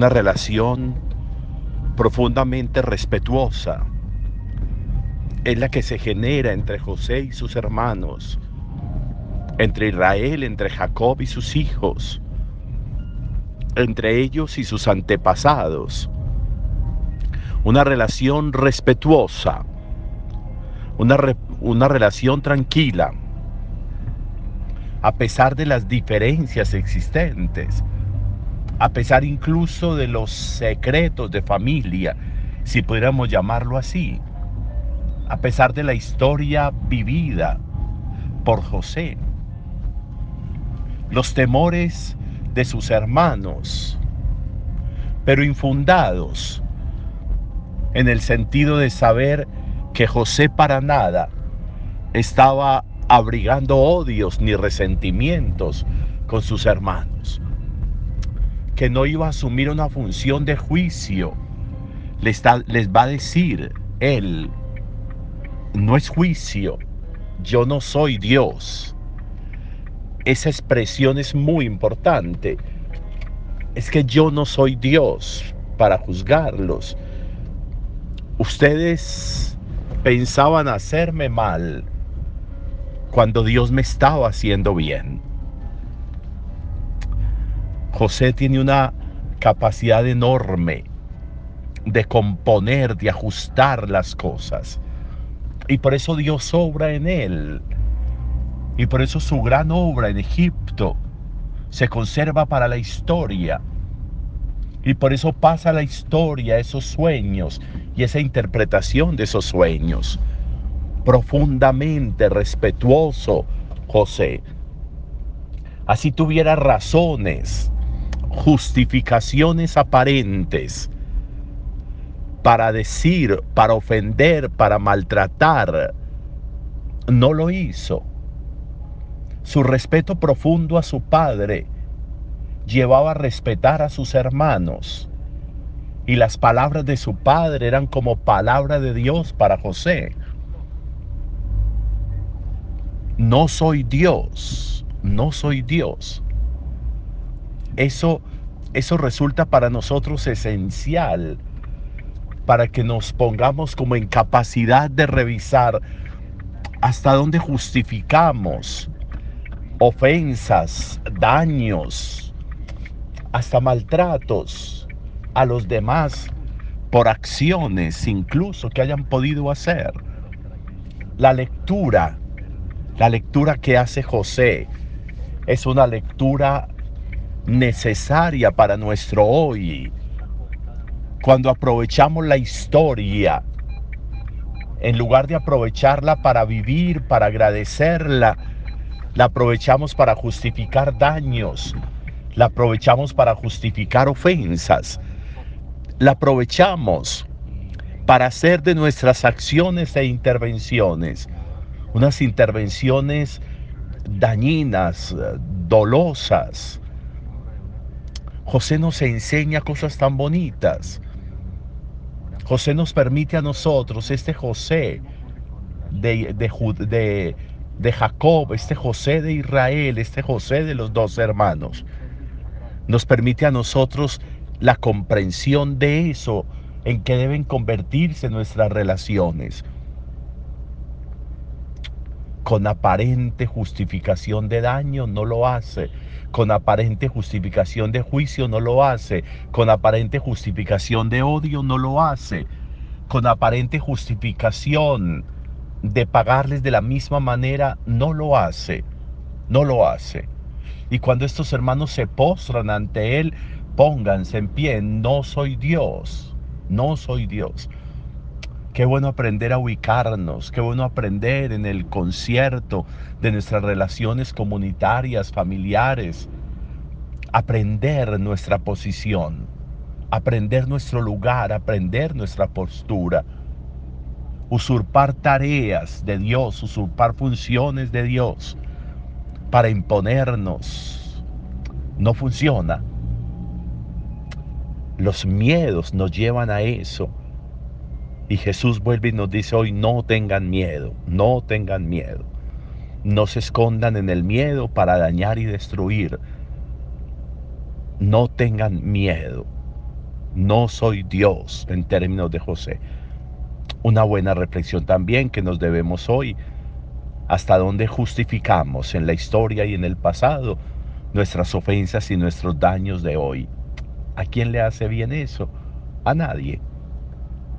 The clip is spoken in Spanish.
una relación profundamente respetuosa. Es la que se genera entre José y sus hermanos, entre Israel, entre Jacob y sus hijos, entre ellos y sus antepasados. Una relación respetuosa, una, una relación tranquila, a pesar de las diferencias existentes, a pesar incluso de los secretos de familia, si pudiéramos llamarlo así, a pesar de la historia vivida por José, los temores de sus hermanos, pero infundados en el sentido de saber que José para nada estaba abrigando odios ni resentimientos con sus hermanos, que no iba a asumir una función de juicio. Les, les va a decir él, no es juicio, yo no soy Dios. Esa expresión es muy importante. Es que yo no soy Dios para juzgarlos. Ustedes pensaban hacerme mal cuando Dios me estaba haciendo bien. José tiene una capacidad enorme de componer, de ajustar las cosas. Y por eso Dios obra en él. Y por eso su gran obra en Egipto se conserva para la historia. Y por eso pasa la historia, esos sueños y esa interpretación de esos sueños profundamente respetuoso José. Así tuviera razones, justificaciones aparentes para decir, para ofender, para maltratar, no lo hizo. Su respeto profundo a su padre llevaba a respetar a sus hermanos. Y las palabras de su padre eran como palabra de Dios para José no soy Dios, no soy Dios. Eso, eso resulta para nosotros esencial para que nos pongamos como en capacidad de revisar hasta dónde justificamos ofensas, daños, hasta maltratos a los demás por acciones incluso que hayan podido hacer. La lectura la lectura que hace José es una lectura necesaria para nuestro hoy. Cuando aprovechamos la historia, en lugar de aprovecharla para vivir, para agradecerla, la aprovechamos para justificar daños, la aprovechamos para justificar ofensas, la aprovechamos para hacer de nuestras acciones e intervenciones unas intervenciones dañinas, dolosas. José nos enseña cosas tan bonitas. José nos permite a nosotros, este José de, de, Jacob, este José de Israel, este José de los dos hermanos, nos permite a nosotros la comprensión de eso en que deben convertirse nuestras relaciones con aparente justificación de daño no lo hace, con aparente justificación de juicio no lo hace, con aparente justificación de odio no lo hace, con aparente justificación de pagarles de la misma manera no lo hace, no lo hace. Y cuando estos hermanos se postran ante Él, pónganse en pie, no soy Dios, no soy Dios. Qué bueno aprender a ubicarnos, qué bueno aprender en el concierto de nuestras relaciones comunitarias, familiares, aprender nuestra posición, aprender nuestro lugar, aprender nuestra postura, usurpar tareas de Dios, usurpar funciones de Dios para imponernos. No funciona. Los miedos nos llevan a eso y Jesús vuelve y nos dice hoy, no tengan miedo, no tengan miedo. No se escondan en el miedo para dañar y destruir. No tengan miedo. No soy Dios en términos de José. Una buena reflexión también que nos debemos hoy. ¿Hasta dónde justificamos en la historia y en el pasado nuestras ofensas y nuestros daños de hoy? ¿A quién le hace bien eso? A nadie.